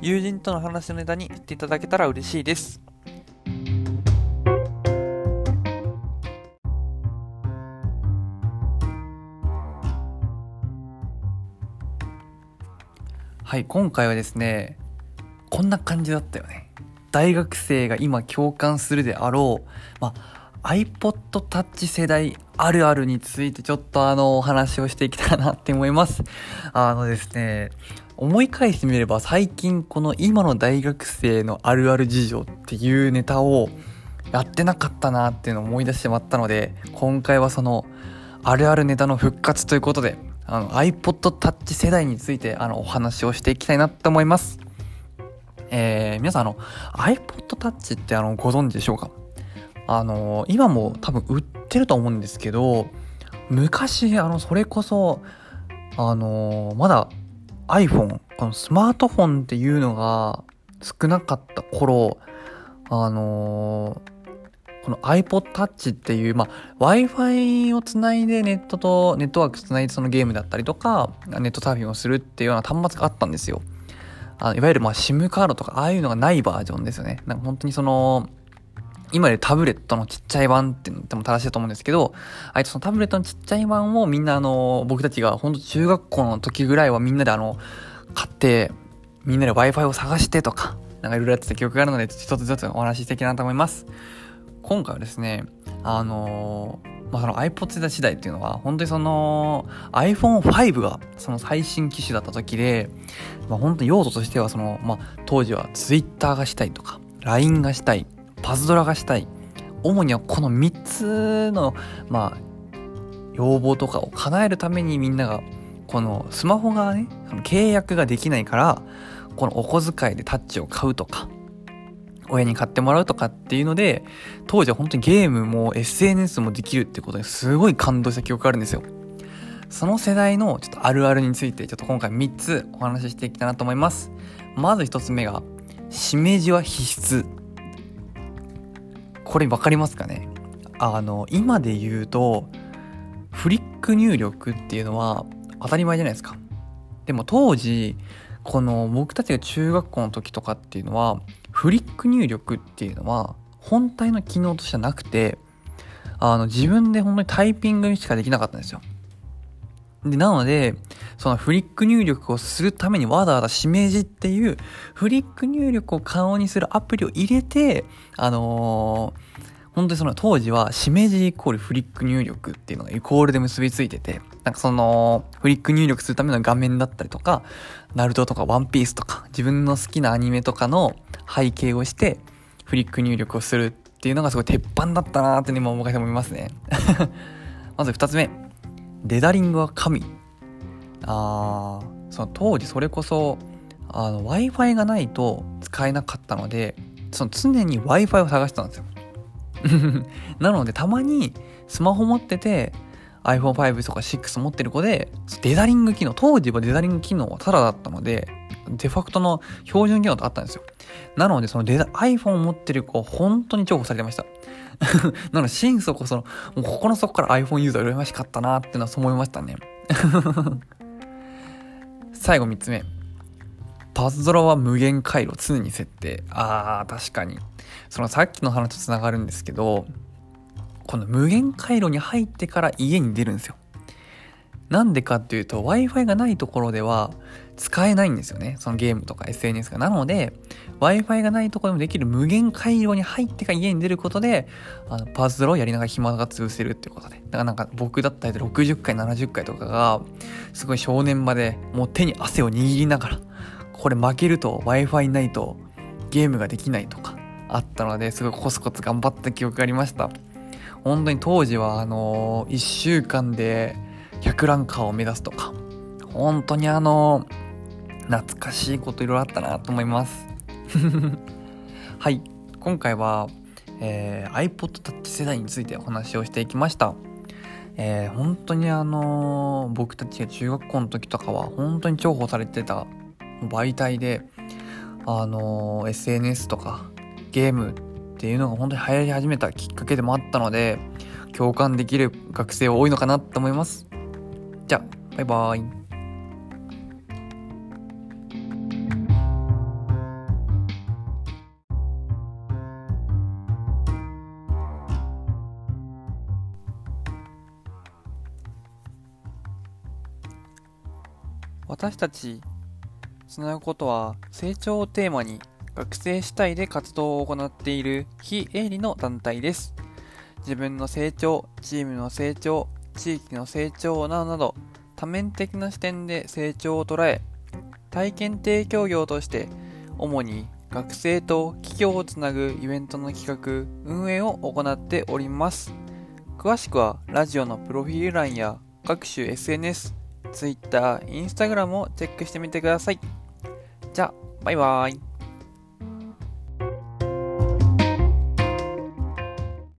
友人との話のネタにしていただけたら嬉しいです。はい、今回はですね、こんな感じだったよね。大学生が今共感するであろう、まあ、iPod Touch 世代あるあるについてちょっとあのお話をしていきたいなって思います。あのですね、思い返してみれば最近この今の大学生のあるある事情っていうネタをやってなかったなっていうのを思い出してしまったので、今回はそのあるあるネタの復活ということで、あの iPod Touch 世代についてあのお話をしていきたいなと思います。えー、皆さんあの iPod Touch ってあのご存知でしょうか？あの今も多分売ってると思うんですけど昔あのそれこそあのまだ iPhone このスマートフォンっていうのが少なかった頃あのこの iPod Touch っていう、まあ、Wi-Fi をつないでネットとネットワークつないでそのゲームだったりとかネットサーフィンをするっていうような端末があったんですよ。あのいわゆるま SIM カードとかああいうのがないバージョンですよね。なんか本当にその今でタブレットのちっちゃい版って言っても正しいと思うんですけど、あいつそのタブレットのちっちゃい版をみんなあの、僕たちが本当中学校の時ぐらいはみんなであの、買って、みんなで Wi-Fi を探してとか、なんかいろいろやってた記憶があるので、一つずつお話ししていきたいなと思います。今回はですね、あのまあ、その iPod 世代次第っていうのは、本当にその iPhone5 がその最新機種だった時で、まあ、本当に用途としてはその、まあ、当時は Twitter がしたいとか、LINE がしたい、パズドラがしたい。主にはこの3つの、まあ、要望とかを叶えるためにみんなが、このスマホがね、契約ができないから、このお小遣いでタッチを買うとか、親に買ってもらうとかっていうので、当時は本当にゲームも SNS もできるってことにすごい感動した記憶があるんですよ。その世代のちょっとあるあるについて、ちょっと今回3つお話ししていきたいなと思います。まず1つ目が、しめじは必須これ分かりますかね？あの今で言うとフリック入力っていうのは当たり前じゃないですか。でも当時この僕たちが中学校の時とかっていうのはフリック入力っていうのは本体の機能としてはなくてあの自分で本当にタイピングにしかできなかったんですよ。で、なので、そのフリック入力をするためにわざわざしめじっていうフリック入力を可能にするアプリを入れて、あのー、本当にその当時はしめじイコールフリック入力っていうのがイコールで結びついてて、なんかそのフリック入力するための画面だったりとか、ナルトとかワンピースとか自分の好きなアニメとかの背景をしてフリック入力をするっていうのがすごい鉄板だったなーって今思いますね。まず二つ目。デザリングは神。あ、その当時それこそ、Wi-Fi がないと使えなかったので、その常に Wi-Fi を探してたんですよ。なので、たまにスマホ持ってて、iPhone5 とか6持ってる子で、デザリング機能、当時はデザリング機能はタダだったので、デファクトの標準機能とあったんですよ。なので、そのデザ iPhone を持ってる子は本当に重宝されてました。なので、心底その、もうここの底から iPhone ユーザー羨ましかったなっていうのはそう思いましたね。最後3つ目。パズドラは無限回路常に設定。あー、確かに。そのさっきの話とつながるんですけど、この無限回路に入ってから家に出るんですよ。なんでかっていうと Wi-Fi がないところでは使えないんですよね。そのゲームとか SNS が。なので Wi-Fi がないところでもできる無限回路に入ってから家に出ることであのパズルをやりながら暇が潰せるっていうことで。だからなんか僕だったり60回70回とかがすごい正念場でもう手に汗を握りながらこれ負けると Wi-Fi ないとゲームができないとかあったのですごいコツコツ頑張った記憶がありました。本当に当時はあのー、1週間で100ランカーを目指すとか、本当にあの、懐かしいこといろいろあったなと思います。はい。今回は、えー、iPod Touch 世代についてお話をしていきました。えー、本当にあのー、僕たちが中学校の時とかは本当に重宝されてた媒体であのー、SNS とかゲームっていうのが本当に流行り始めたきっかけでもあったので共感できる学生は多いのかなと思います。じゃあバイバーイ。私たちつなぐことは成長をテーマに学生主体で活動を行っている非営利の団体です。自分の成長、チームの成長、地域の成長などなど多面的な視点で成長を捉え体験提供業として主に学生と企業をつなぐイベントの企画運営を行っております詳しくはラジオのプロフィール欄や各種 SNS Twitter、Instagram をチェックしてみてください。じゃあ、バイバーイ。